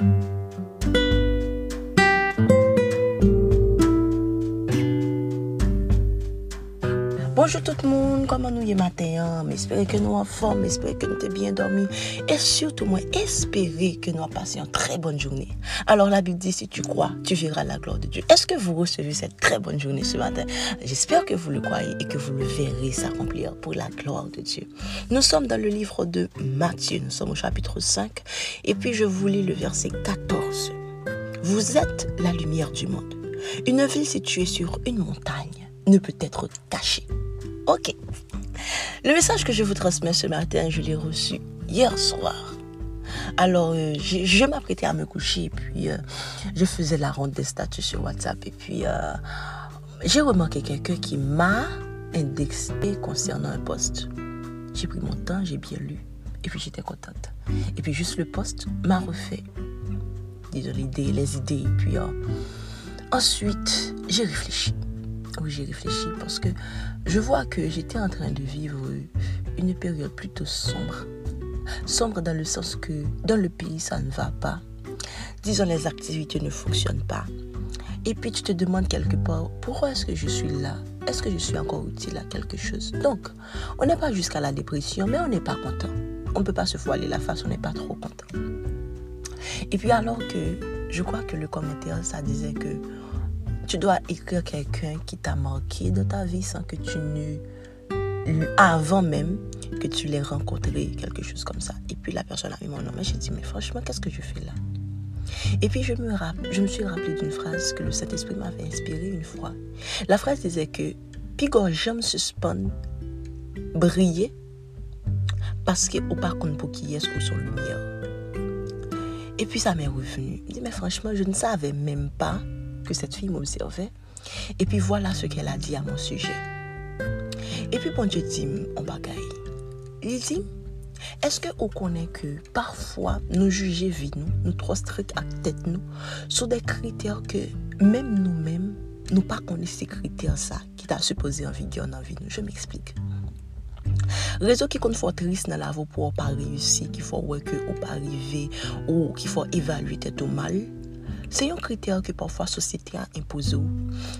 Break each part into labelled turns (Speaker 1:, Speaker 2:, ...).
Speaker 1: thank you Bonjour tout le monde, comment nous y matin? J'espère que nous en forme, j'espère que nous t'es bien dormi et surtout moi, espérer que nous avons passé une très bonne journée. Alors la Bible dit, si tu crois, tu verras la gloire de Dieu. Est-ce que vous recevez cette très bonne journée ce matin? J'espère que vous le croyez et que vous le verrez s'accomplir pour la gloire de Dieu. Nous sommes dans le livre de Matthieu, nous sommes au chapitre 5 et puis je vous lis le verset 14. Vous êtes la lumière du monde. Une ville située sur une montagne ne peut être cachée. Ok. Le message que je vous transmets ce matin, je l'ai reçu hier soir. Alors, euh, je, m'apprêtais à me coucher et puis euh, je faisais la ronde des statuts sur WhatsApp et puis euh, j'ai remarqué quelqu'un qui m'a indexé concernant un poste. J'ai pris mon temps, j'ai bien lu et puis j'étais contente. Et puis juste le poste m'a refait, disons, l'idée, les idées. Et puis ensuite, j'ai réfléchi. Oui, j'ai réfléchi parce que je vois que j'étais en train de vivre une période plutôt sombre. Sombre dans le sens que dans le pays, ça ne va pas. Disons, les activités ne fonctionnent pas. Et puis tu te demandes quelque part, pourquoi est-ce que je suis là? Est-ce que je suis encore utile à quelque chose? Donc, on n'est pas jusqu'à la dépression, mais on n'est pas content. On ne peut pas se voiler la face, on n'est pas trop content. Et puis alors que je crois que le commentaire, ça disait que tu dois écrire quelqu'un qui t'a marqué de ta vie sans que tu ne... Avant même que tu l'aies rencontré, quelque chose comme ça. Et puis la personne a mis mon nom. Et j'ai dit, mais franchement, qu'est-ce que je fais là? Et puis je me, je me suis rappelé d'une phrase que le Saint-Esprit m'avait inspirée une fois. La phrase disait que Pigo j'aime suspendre, briller, parce que au pas qu'on pour qui est ou son lumière? Et puis ça m'est revenu. Je dit, mais franchement, je ne savais même pas que cette fille m'observait. Et puis voilà ce qu'elle a dit à mon sujet. Et puis bon Dieu dit, on bagaille. Il dit, est-ce que vous connaissez que parfois nous juger vie nous, nous trop strict à tête nous, sur des critères que même nous-mêmes, nous pas connaissons ces critères ça qui t'a supposé en vigueur dans vie nous? Je m'explique. Réseau qui compte fort triste dans la vie pour pas réussir, qu'il faut ouais que ou pas arriver ou qu'il faut évaluer tout mal. Se yon kriter ke pwafwa sosyete a impozo.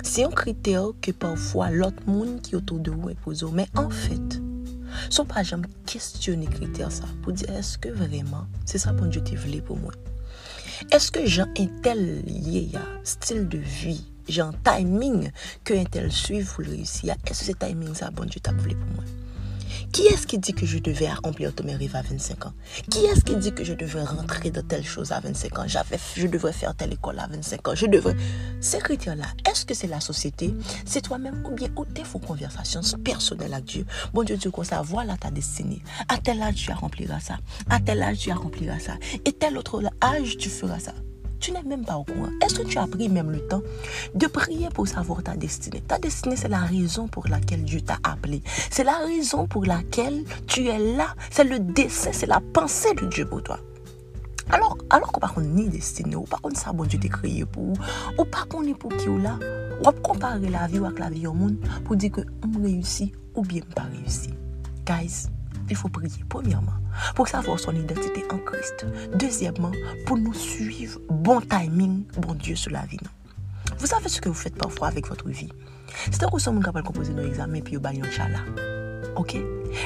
Speaker 1: Se yon kriter ke pwafwa lot moun ki otou de ou impozo. Men an fèt, son pa jam kestyone kriter sa pou di eske vreman se sa pon diyo te vle pou mwen. Eske jan entel liye ya stil de vi, jan timing ke entel suiv pou le risi ya, eske se timing sa pon diyo ta vle pou mwen. Qui est-ce qui dit que je devais accomplir tous mes rêves à 25 ans? Qui est-ce qui dit que je devais rentrer dans telle chose à 25 ans? Je devrais faire telle école à 25 ans. Je devrais... Ces critères-là, est-ce que c'est la société? C'est toi-même ou bien ou tes faux conversations personnelles avec Dieu? Bon Dieu, Dieu, comme ça, voilà ta destinée. À tel âge, tu accompliras ça. À tel âge, tu accompliras ça. Et tel autre âge, tu feras ça tu n'es même pas au courant. Est-ce que tu as pris même le temps de prier pour savoir ta destinée? Ta destinée, c'est la raison pour laquelle Dieu t'a appelé. C'est la raison pour laquelle tu es là. C'est le dessein, c'est la pensée de Dieu pour toi. Alors, alors qu'on pas ni destinée, ou pas qu'on ça bon Dieu t'a créé pour, ou pas qu'on est pour qui ou là, ou pas comparer la vie avec la vie au monde pour dire que on réussit ou bien pas réussi. Guys, il faut prier, premièrement, pour savoir son identité en Christ. Deuxièmement, pour nous suivre bon timing, bon Dieu sur la vie. Vous savez ce que vous faites parfois avec votre vie. C'est un vous capable de composer nos examens puis vous baillez un chala. Ok?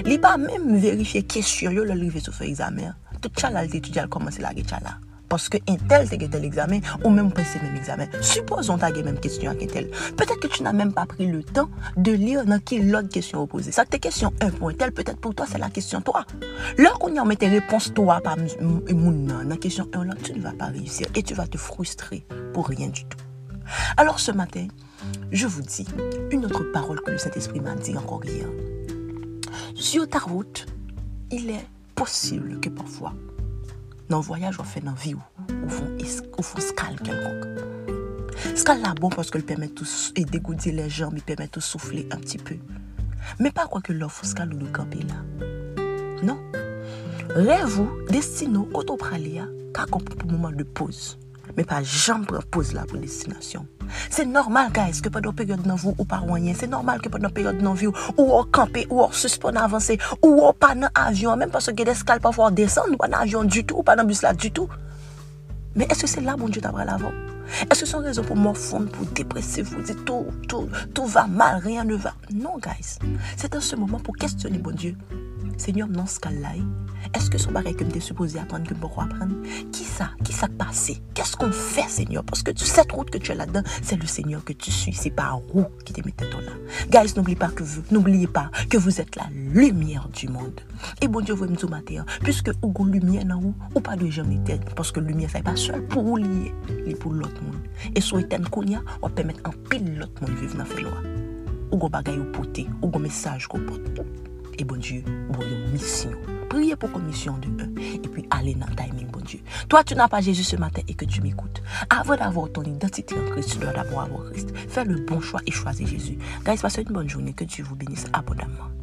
Speaker 1: Il pas même vérifier question, yo le livre sur l'examen. Tout chala l'étudiant a commencé la chala. Parce que un tel te tel examen, ou même passé même examen. Supposons ta même question à tel. Peut-être que tu n'as même pas pris le temps de lire dans qui l'autre question opposée. Ça, tes question 1 pour tel, peut-être pour toi, c'est la question 3. Là qu'on y a mis tes réponses 3 par moun dans la question 1, là, tu ne vas pas réussir et tu vas te frustrer pour rien du tout. Alors ce matin, je vous dis une autre parole que le Saint-Esprit m'a dit encore hier. Sur ta route, il est possible que parfois nan voyaj ou fe nan vi ou, ou fon skal kelkonk. Skal la bon paske l pèmè tou e degoudi le jamb, l pèmè tou soufle un pti peu. Mè pa kwa ke l fon skal ou kampe la. Non. Revou, destino, koto pralia, kakon pou mouman de pose. Mais pas jamais pose là pour destination. C'est normal, guys, que pendant période dans vous ou pas rien. C'est normal que pendant période dans vous ou on camper ou on suspend avancer ou on pas dans avion même parce que des escales parfois descendre pas dans avion du tout ou pas dans bus là du tout. Mais est-ce que c'est là, bon Dieu, t'as l'avant? Est-ce que c'est une raison pour morfondre, pour dépressif, pour dire tout, tout, tout va mal, rien ne va? Non, guys. C'est en ce moment pour questionner, bon Dieu. Seigneur, dans ce cas-là, est-ce que son bagage que je supposé apprendre, que je apprendre Qui ça Qui ça passé? Qu'est-ce qu'on fait, Seigneur? Parce que cette route que tu as là-dedans, c'est le Seigneur que tu suis. C'est pas un roue qui te mettait là. Guys, n'oubliez pas que vous, pas que vous êtes la lumière du monde. Et bon Dieu, vous me dites matin, puisque vous lumière dans vous, ou pas de jamais tête. Parce que lumière, n'est pas seul pour vous lier, mais pour l'autre monde. Et sur éteindre qu'on on peut mettre en pile l'autre monde vivre dans la loi. Ou vous bagage ou porter, ou un message qu'on porte. Et bon Dieu, bon une mission. Priez pour commission de eux. Et puis allez dans le timing, bon Dieu. Toi, tu n'as pas Jésus ce matin et que tu m'écoutes. Avant d'avoir ton identité en Christ, tu dois d'abord avoir Christ. Fais le bon choix et choisis Jésus. Guys, passez une bonne journée. Que Dieu vous bénisse abondamment.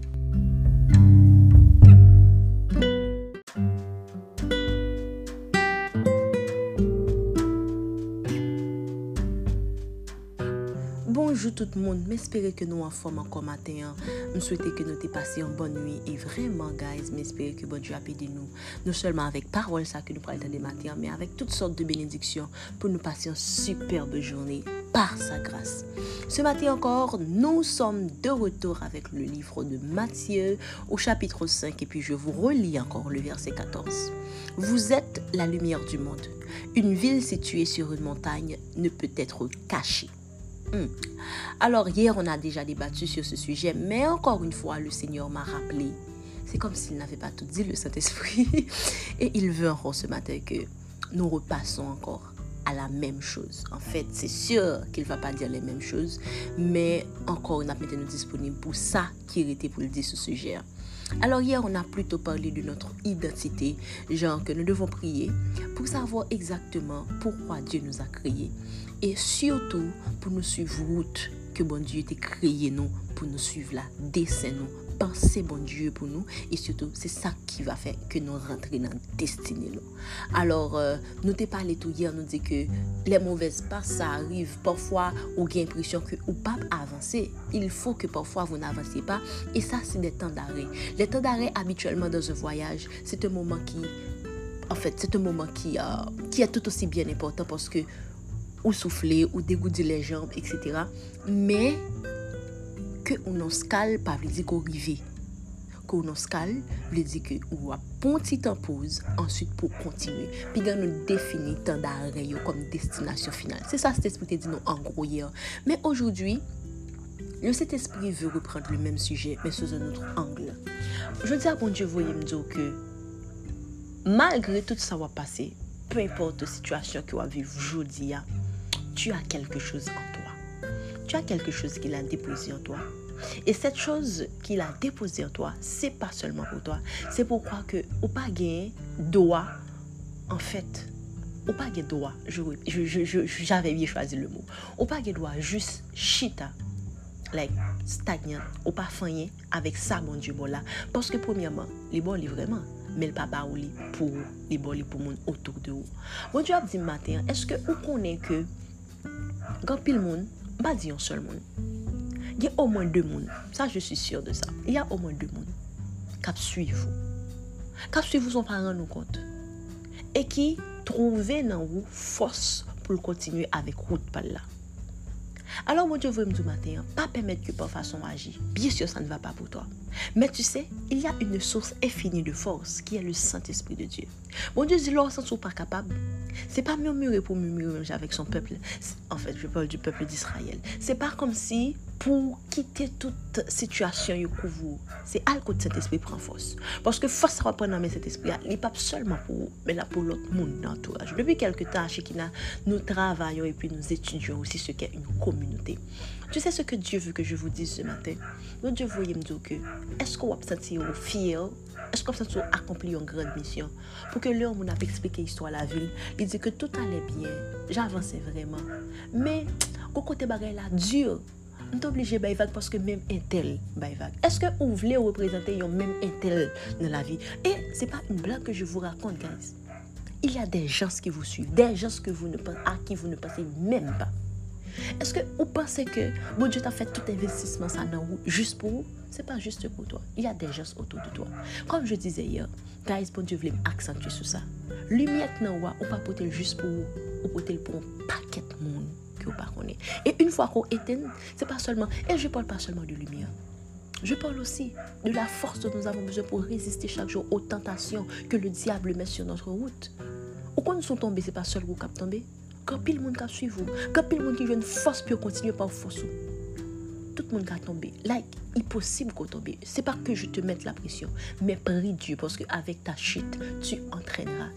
Speaker 1: Tout le monde, m'espérer que nous en forme encore matin. Je souhaite que nous ayons passé une bonne nuit et vraiment, guys, m'espérer que bon Dieu a aidé nous. Non seulement avec parole, ça que nous parlons des matins, mais avec toutes sortes de bénédictions pour nous passer une superbe journée par sa grâce. Ce matin encore, nous sommes de retour avec le livre de Matthieu au chapitre 5 et puis je vous relis encore le verset 14. Vous êtes la lumière du monde. Une ville située sur une montagne ne peut être cachée. Hmm. Alors hier, on a déjà débattu sur ce sujet, mais encore une fois, le Seigneur m'a rappelé. C'est comme s'il n'avait pas tout dit, le Saint-Esprit. Et il veut encore ce matin que nous repassons encore à la même chose. En fait, c'est sûr qu'il ne va pas dire les mêmes choses, mais encore, on a maintenant disponible pour ça qui était pour le dire ce sujet. Alors hier, on a plutôt parlé de notre identité, genre que nous devons prier pour savoir exactement pourquoi Dieu nous a créés. Et surtout pour nous suivre route que bon Dieu t'a créé nous pour nous suivre là, dessin nous, penser bon Dieu pour nous. Et surtout c'est ça qui va faire que nous rentrions dans la destinée. Alors euh, nous t'ai parlé tout hier nous dit que les mauvaises passes ça arrive parfois ou avez l'impression que ou pas avancer, il faut que parfois vous n'avancez pas. Et ça c'est des temps d'arrêt. Les temps d'arrêt habituellement dans un voyage, c'est un moment qui en fait, c'est un moment qui, euh, qui est tout aussi bien important parce que ou souffler, ou dégoûter les jambes, etc. Mais que on en scale pas veut dire qu'on rive. Qu'on en scale veut dire que ou a un petit temps pause, ensuite pour continuer. Puis quand nous définit temps d'arrêt comme destination finale. C'est ça cet esprit dit nous en gros hier. Mais aujourd'hui, le Saint-Esprit veut reprendre le même sujet, mais sous un autre angle. Je dis à bon Dieu, voyez me dire que malgré tout ça va passer, peu importe la situation que va vivre aujourd'hui, tu as quelque chose en toi. Tu as quelque chose qu'il a déposé en toi. Et cette chose qu'il a déposé en toi, c'est pas seulement pour toi. C'est pourquoi que au pas en fait, au pas j'avais bien choisi le mot. Au pas juste chita, like, stagnan, ou pa fanyen avèk sa bon Diyo bon la. Paske premièman, li bon li vreman, men l pa ba ou li pou ou, li bon li pou moun otour de ou. Bon Diyo ap di maten, eske ou konen ke gan pil moun, ba di yon sol moun. Gen au mwen de moun, sa je suis sûr de sa, y a au mwen de moun kap suiv ou. Kap suiv ou son paran nou kont. E ki trouve nan ou fos pou l kontinue avèk route pal la. Alors, mon Dieu veut me dire matin, pas permettre que par façon agir. Bien sûr, ça ne va pas pour toi. Mais tu sais, il y a une source infinie de force qui est le Saint-Esprit de Dieu. Mon Dieu dit, lorsqu'on ne pas capable, c'est pas murmurer pour murmurer avec son peuple. En fait, je parle du peuple d'Israël. C'est pas comme si pou kite tout situasyon yo kouvou. Se al kote set espri pren fos. Paske fos sa wapren nan men set espri, li pap solman pou ou, men la pou lot moun nan entouraj. Depi kelke tan, Chekina, nou travayon epi nou etudyon osi se ke yon komunote. Tu se se ke Diyo vou ke je vou diz se maten? Nou Diyo vou yem diyo ke, esko wap senti yo fiyo? Esko wap senti yo akompli yon gran misyon? Pou ke lè ou moun ap eksplike histwa la vil, li di ke tout alè byen, j'avansè vreman. Me, kou kote bagay la, Diyo, mwen te oblije bay vag paske menm entel bay vag. Eske ou vle reprezenter yon menm entel nan la vi? E, se pa yon blan ke je vous raconte, guys. Il y a des gens qui vous suivent, des gens que vous ne pensez, à qui vous ne pensez même pas. Est-ce que vous pensez que bon Dieu t'a fait tout investissement ça dans vous juste pour vous C'est pas juste pour toi. Il y a des gens autour de toi. Comme je disais hier, guys, bon Dieu voulait m'accentuer sur ça. Lumière dans vous, ou pas pour juste pour vous, ou pour pour un paquet de monde. Et une fois qu'on éteint, c'est pas seulement, et je parle pas seulement de lumière. Je parle aussi de la force dont nous avons besoin pour résister chaque jour aux tentations que le diable met sur notre route. Ou quand nous sommes tombés, c'est pas seul vous qui tombé. Quand pile monde qui suit vous, quand pile monde qui une force pour continuer par force. Tout le monde qui a tombé. Like, impossible qu'on tombe. C'est pas que je te mette la pression, mais prie Dieu parce qu'avec ta chute, tu entraîneras.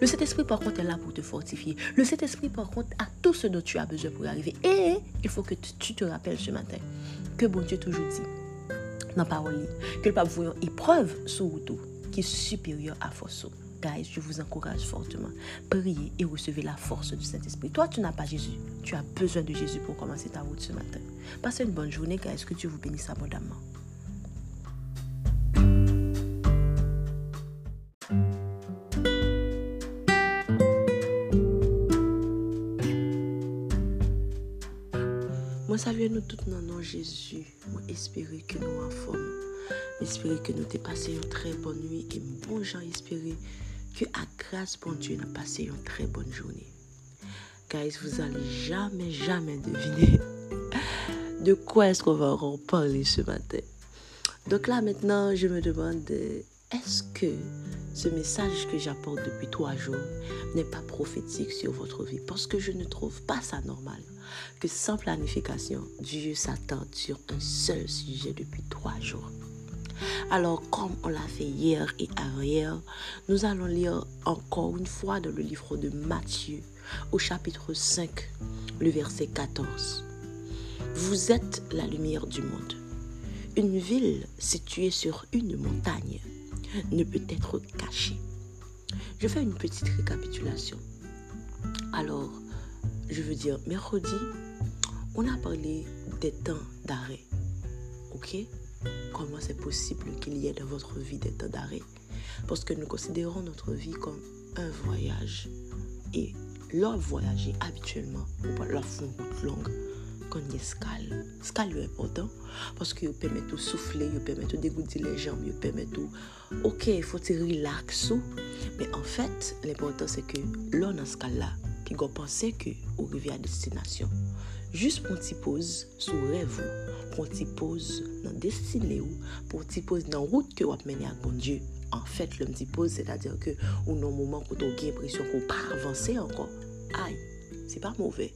Speaker 1: Le Saint-Esprit, par contre, est là pour te fortifier. Le Saint-Esprit, par contre, a tout ce dont tu as besoin pour arriver. Et il faut que tu te rappelles ce matin que bon Dieu toujours dit dans la parole que le pape voyant épreuve sur tout qui est supérieure à force. Guys, je vous encourage fortement. Priez et recevez la force du Saint-Esprit. Toi, tu n'as pas Jésus. Tu as besoin de Jésus pour commencer ta route ce matin. Passez une bonne journée, guys. Que Dieu vous bénisse abondamment. Moi, salue nous tous dans nom Jésus? Moi, espérer que nous en forme. Espérer que nous t'ai passé une très bonne nuit et bon gens espérer que à grâce bon Dieu nous passé une très bonne journée. Guys, vous allez jamais, jamais deviner de quoi est-ce qu'on va en parler ce matin. Donc là, maintenant, je me demande, est-ce que ce message que j'apporte depuis trois jours n'est pas prophétique sur votre vie? Parce que je ne trouve pas ça normal que sans planification, Dieu s'attarde sur un seul sujet depuis trois jours. Alors, comme on l'a fait hier et avant-hier, nous allons lire encore une fois dans le livre de Matthieu, au chapitre 5, le verset 14. Vous êtes la lumière du monde. Une ville située sur une montagne ne peut être cachée. Je fais une petite récapitulation. Alors, je veux dire, mercredi, on a parlé des temps d'arrêt. Ok? Comment c'est possible qu'il y ait dans votre vie des temps d'arrêt? Parce que nous considérons notre vie comme un voyage. Et leur voyager habituellement, on leur faire une route longue konye skal. Skal yo important, paske yo pemet ou soufle, yo pemet ou degouti le jamb, yo pemet ou, ok, fote relax ou, men an fèt, l'important se ke lò nan skal la, ki go panse ke ou revi a destinasyon. Jus pon ti pose sou rev ou, pon ti pose nan destine ou, pon ti pose nan route ke wap meni ak bon Diyo. An fèt, lèm ti pose, se da dir ke ou nan mouman koto gen presyon kon pa avanse ankon. Ay, se pa mouvè.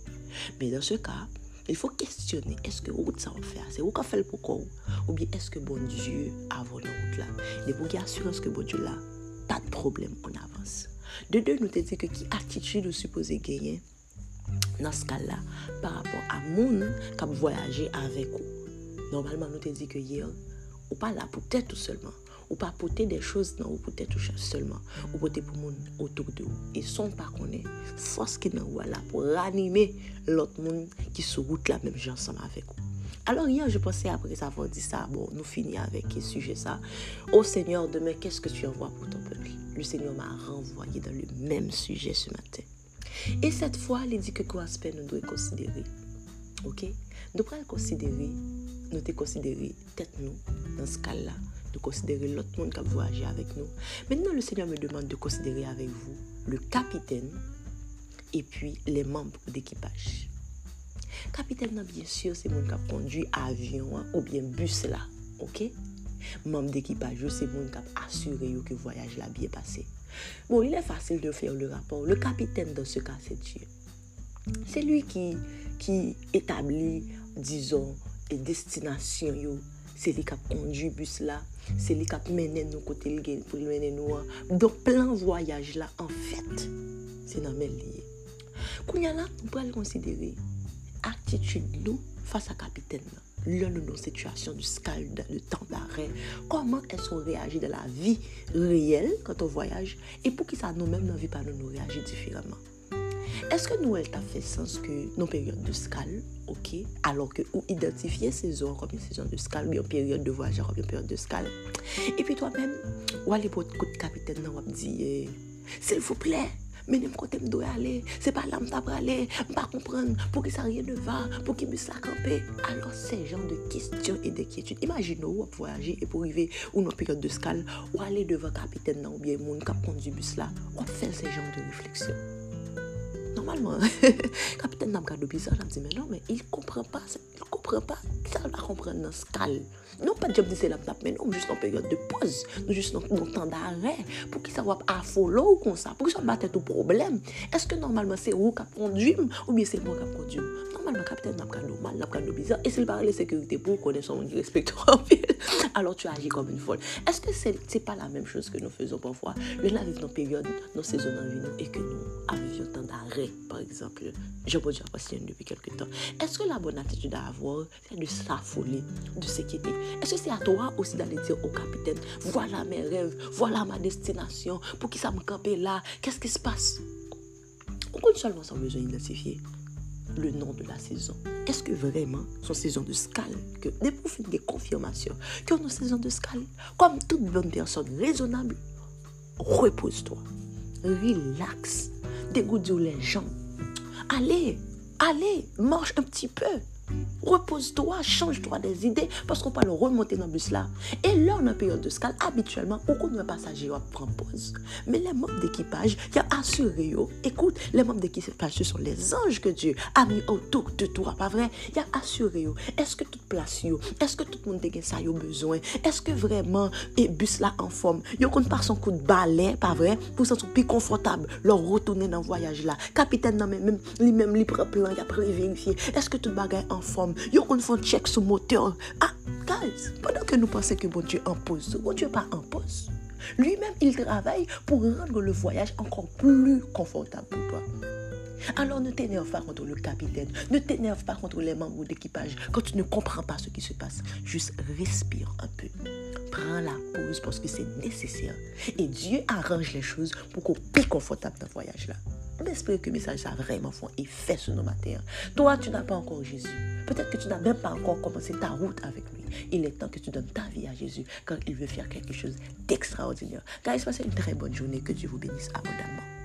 Speaker 1: Men dan se ka, Il faut questionner, est-ce que route ça va faire C'est ou qu'a fait le pourquoi Ou bien est-ce que bon Dieu a volé route là Et pour qu'il assurance que bon Dieu là, pas de problème, on avance. De deux, nous te dit que qui attitude ou supposé gagner dans ce cas-là par rapport à moun qui voyager avec vous. Normalement, nous te dit que hier, ou pas là pour tête tout seulement. Ou pa pote de chos nan ou pote touche seulement. Ou pote pou moun otok de ou. E son pa konen, fos ki nan ou ala pou ranime lot moun ki sou gout la menm jansan avek ou. Alors hier, je pensais après avoir dit ça, bon, nous finis avec ce sujet ça. Oh Seigneur, demain, qu'est-ce que tu envoies pour ton peuple Le Seigneur m'a renvoyé dans le même sujet ce matin. Et cette fois, il dit que quoi aspect nous devons considérer. Ok Nous devons considérer, nous devons considérer tête nous dans ce cas-là. de considérer l'autre monde qui a voyagé avec nous. Maintenant, le Seigneur me demande de considérer avec vous le capitaine et puis les membres d'équipage. Capitaine, non, bien sûr, c'est monde qui a conduit avion hein, ou bien bus là, ok? Membre d'équipage, c'est monde qui a assuré que le voyage l'a bien passé. Bon, il est facile de faire le rapport. Le capitaine, dans ce cas, c'est Dieu. C'est lui qui, qui établit, disons, et destination yo. C'est lui qui a conduit bus là, Se li kap menen nou kote li gen pou li menen nou an. Don plan voyaj la, an fèt, se nan men liye. Kounya la, nou pral konsidere aktitude nou fasa kapiten nan. Lè nou nou situasyon du skal, du tan d'arè. Koman el son reagi de la vi reyel kante voyaj. E pou ki sa nou men nan vi pa nou nou reagi difereman. Eske nou el ta fe sens ke nou peryode de skal, ok, alor ke ou identifiye sezon kom yon sezon de skal, ou yon peryode de voyajan kom yon peryode de skal, epi to men, wale pot kout kapiten nan wap diye, eh, sil fouple, menem kote mdo ale, se pa la mta prale, mpa kompren, pou ki sa rye ne va, pou ki bus la kampe, alor se jan de kistyon e de kietude. Imagine ou wap voyaje, e pou rive ou nan peryode de skal, wale devan kapiten nan ou bien moun kap kondi bus la, wap fel se jan de refleksyon. normalement, capitaine n'a pas bizarre, je me dit, mais non, mais il comprend pas, il comprend pas, ça va comprendre dans ce calme. Non, pas de job c'est la mais non, juste en période de pause, nous juste en temps d'arrêt, pour qu'il soit affolé ou comme ça, pour qu'il soit battu tout problème. Est-ce que normalement c'est vous qui conduit ou bien c'est moi qui conduit Normalement, capitaine n'a pas normal, n'a pas bizarre, et s'il parle de sécurité pour connaître son respect alors tu agis comme une folle. Est-ce que c'est n'est pas la même chose que nous faisons parfois Nous arrivons dans période, nos saisons en vie, et que nous avions temps d'arrêt. Par exemple. Je peux dire depuis quelques temps. Est-ce que la bonne attitude à avoir, c'est de s'affoler, de s'inquiéter est-ce que c'est à toi aussi d'aller dire au capitaine, voilà mes rêves, voilà ma destination, pour qui ça me campe là, qu'est-ce qui se passe? On compte seulement sans besoin d'identifier le nom de la saison. Est-ce que vraiment son saison de scale, que des profils des confirmations, que nos saison de scale, comme toute bonne personne raisonnable, repose-toi, relax, dégoûte les gens. Allez, allez, marche un petit peu. Repose-toi, change-toi des idées parce qu'on peut le remonter dans le bus là. Et là, en période de scale, habituellement, beaucoup de passagers prennent pause. Mais les membres d'équipage, y a assuré, écoute, les membres d'équipage, ce sont les anges que Dieu a mis autour de toi, pas vrai? Il a assuré, est-ce que toute place, est-ce que tout le monde a ça besoin? Est-ce que vraiment, et bus là en forme, yo compte pas son coup de balai, pas vrai? Pour se plus confortable, leur retourner dans le voyage là? Capitaine, non, même, lui-même, il prend plan, il a vérifier. Est-ce que tout bagaille en forme. Yo qu'on fait check sur moteur. Ah, guys, pendant que nous pensons que bon Dieu impose, bon Dieu pas impose. Lui-même, il travaille pour rendre le voyage encore plus confortable pour toi. Alors ne t'énerve pas contre le capitaine, ne t'énerve pas contre les membres d'équipage quand tu ne comprends pas ce qui se passe. Juste respire un peu. Prends la pause parce que c'est nécessaire. Et Dieu arrange les choses pour qu'on plus confortable dans le voyage là. J'espère que le message a vraiment fait effet nos matins. Toi, tu n'as pas encore Jésus. Peut-être que tu n'as même pas encore commencé ta route avec lui. Il est temps que tu donnes ta vie à Jésus quand il veut faire quelque chose d'extraordinaire. Guys, passez une très bonne journée. Que Dieu vous bénisse abondamment.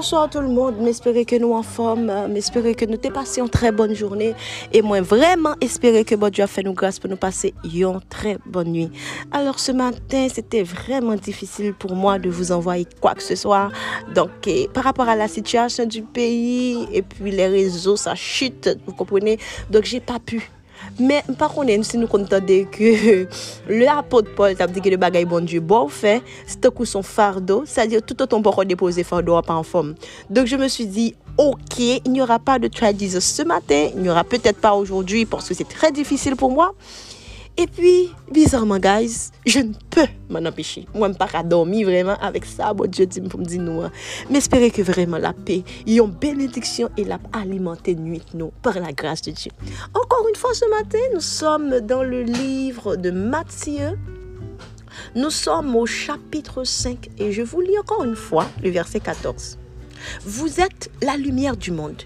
Speaker 1: Bonsoir tout le monde, m'espérer que nous en forme, m'espérer que nous t'ai passé une très bonne journée et moi vraiment espérer que bon Dieu a fait nous grâce pour nous passer une très bonne nuit. Alors ce matin, c'était vraiment difficile pour moi de vous envoyer quoi que ce soit. Donc par rapport à la situation du pays et puis les réseaux, ça chute, vous comprenez? Donc j'ai pas pu mais par contre, si nous comptons que l'apôtre Paul t'a dit que le bon Dieu bon fait, c'est coup son fardeau, c'est-à-dire tout autant pour déposer fardeau pas en forme. Donc je me suis dit, ok, il n'y aura pas de try ce matin, il n'y aura peut-être pas aujourd'hui parce que c'est très difficile pour moi. Et puis, bizarrement, guys, je ne peux m'en empêcher. Moi, je ne peux pas dormir vraiment avec ça. Bon Dieu dit pour me dire nous. Hein. Mais espérer que vraiment la paix, une bénédiction et la alimenté nuit nous par la grâce de Dieu. Encore une fois ce matin, nous sommes dans le livre de Matthieu. Nous sommes au chapitre 5 et je vous lis encore une fois le verset 14. Vous êtes la lumière du monde.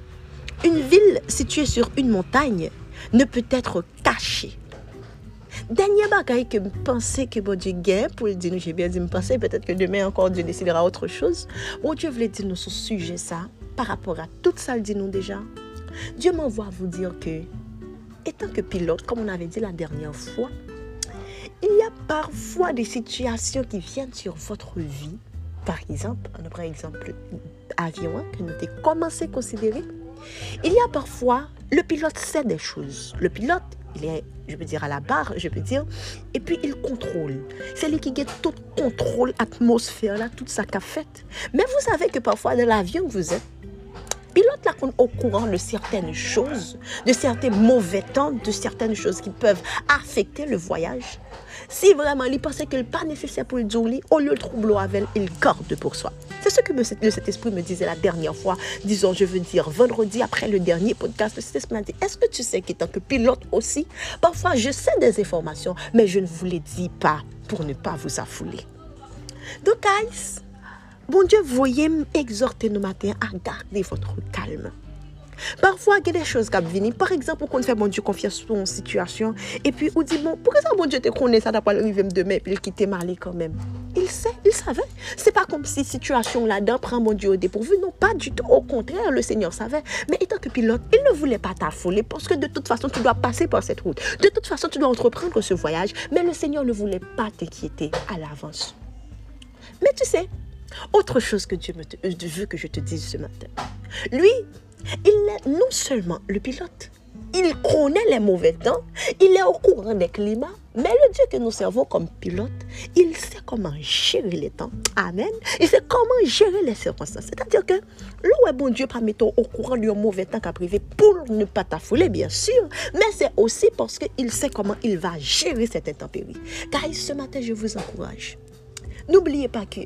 Speaker 1: Une ville située sur une montagne ne peut être cachée Dernier bagaille que je pensais que bon Dieu gagne pour le dire, j'ai bien dit, me penser peut-être que demain encore Dieu décidera autre chose. Bon Dieu voulait dire nous ce sujet ça par rapport à tout ça, le dit nous déjà. Dieu m'envoie vous dire que, étant que pilote, comme on avait dit la dernière fois, il y a parfois des situations qui viennent sur votre vie. Par exemple, on prend exemple avion hein, que nous avons commencé à considérer. Il y a parfois, le pilote sait des choses. Le pilote, il est, je peux dire, à la barre, je peux dire, et puis il contrôle. C'est lui qui a tout contrôle atmosphère, là, toute sa cafette. Mais vous savez que parfois, dans l'avion vous êtes, pilote là au courant de certaines choses, de certains mauvais temps, de certaines choses qui peuvent affecter le voyage. Si vraiment il pensait qu'il n'est pas nécessaire pour le dire, au lieu de troubler avec il garde pour soi. C'est ce que le Saint-Esprit me disait la dernière fois, disons, je veux dire, vendredi après le dernier podcast, le m'a dit, est-ce que tu sais qu'étant que pilote aussi, parfois je sais des informations, mais je ne vous les dis pas pour ne pas vous affouler. Donc, guys, bon Dieu, voyez m'exhorter nos matins à garder votre calme. Parfois, il y a des choses qui viennent. Par exemple, on fait bon Dieu confiance sur une situation. Et puis, on dit, bon, pourquoi ça, bon Dieu te connaît ça, d'après arriver demain, puis il quitte mal quand même? Il sait, il savait. C'est pas comme si situation là-dedans prend mon Dieu au dépourvu. Non, pas du tout. Au contraire, le Seigneur savait. Mais étant que pilote, il ne voulait pas t'affoler parce que de toute façon, tu dois passer par cette route. De toute façon, tu dois entreprendre ce voyage. Mais le Seigneur ne voulait pas t'inquiéter à l'avance. Mais tu sais, autre chose que Dieu me veut que je te dise ce matin. Lui, il est non seulement le pilote, il connaît les mauvais temps, il est au courant des climats, mais le Dieu que nous servons comme pilote, il sait comment gérer les temps. Amen. Il sait comment gérer les circonstances. C'est-à-dire que le bon Dieu pas mettre au courant du mauvais temps qu'a privé pour ne pas t'affouler, bien sûr, mais c'est aussi parce qu'il sait comment il va gérer cette intempérie. Car ce matin, je vous encourage. N'oubliez pas que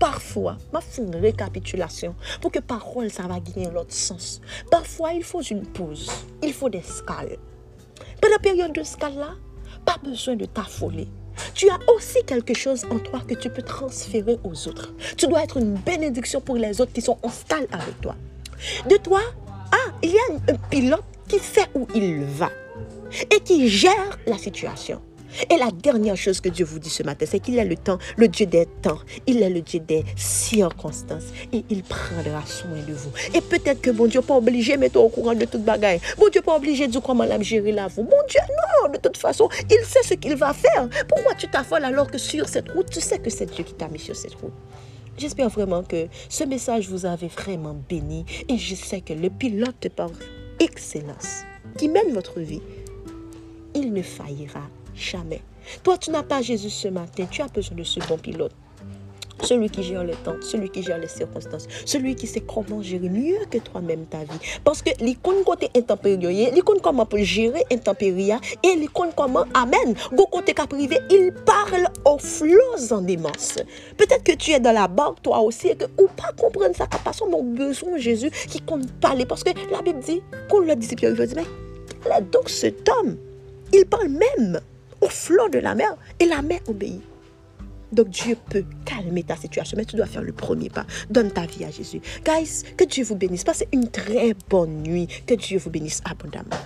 Speaker 1: Parfois, ma une récapitulation pour que parole, ça va gagner l'autre sens. Parfois, il faut une pause. Il faut des scales. Pendant la période de scale-là, pas besoin de t'affoler. Tu as aussi quelque chose en toi que tu peux transférer aux autres. Tu dois être une bénédiction pour les autres qui sont en scale avec toi. De toi, ah, il y a un pilote qui sait où il va et qui gère la situation. Et la dernière chose que Dieu vous dit ce matin, c'est qu'il est le temps, le Dieu des temps. Il est le Dieu des circonstances. Et il prendra soin de vous. Et peut-être que bon Dieu pas obligé de mettre au courant de toute bagaille. Bon Dieu pas obligé de dire comment la gérer vous. Bon Dieu, non, de toute façon, il sait ce qu'il va faire. Pourquoi tu t'affoles alors que sur cette route, tu sais que c'est Dieu qui t'a mis sur cette route? J'espère vraiment que ce message vous avait vraiment béni. Et je sais que le pilote par excellence qui mène votre vie, il ne faillira Jamais. Toi, tu n'as pas Jésus ce matin. Tu as besoin de ce bon pilote. Celui qui gère le temps, celui qui gère les circonstances, celui qui sait comment gérer mieux que toi-même ta vie. Parce que l'icône côté intempérie, l'icône comment pour gérer intempérie et l'icône comment, amen, go côté cas privé, il parle aux flots en démence. Peut-être que tu es dans la barque toi aussi et que ou pas comprendre ça, parce qu'on a besoin Jésus qui compte parler. Parce que la Bible dit, quand le disciple, il dit, mais donc cet homme, il parle même au flot de la mer et la mer obéit. Donc Dieu peut calmer ta situation, mais tu dois faire le premier pas. Donne ta vie à Jésus. Guys, que Dieu vous bénisse. Passez une très bonne nuit. Que Dieu vous bénisse abondamment.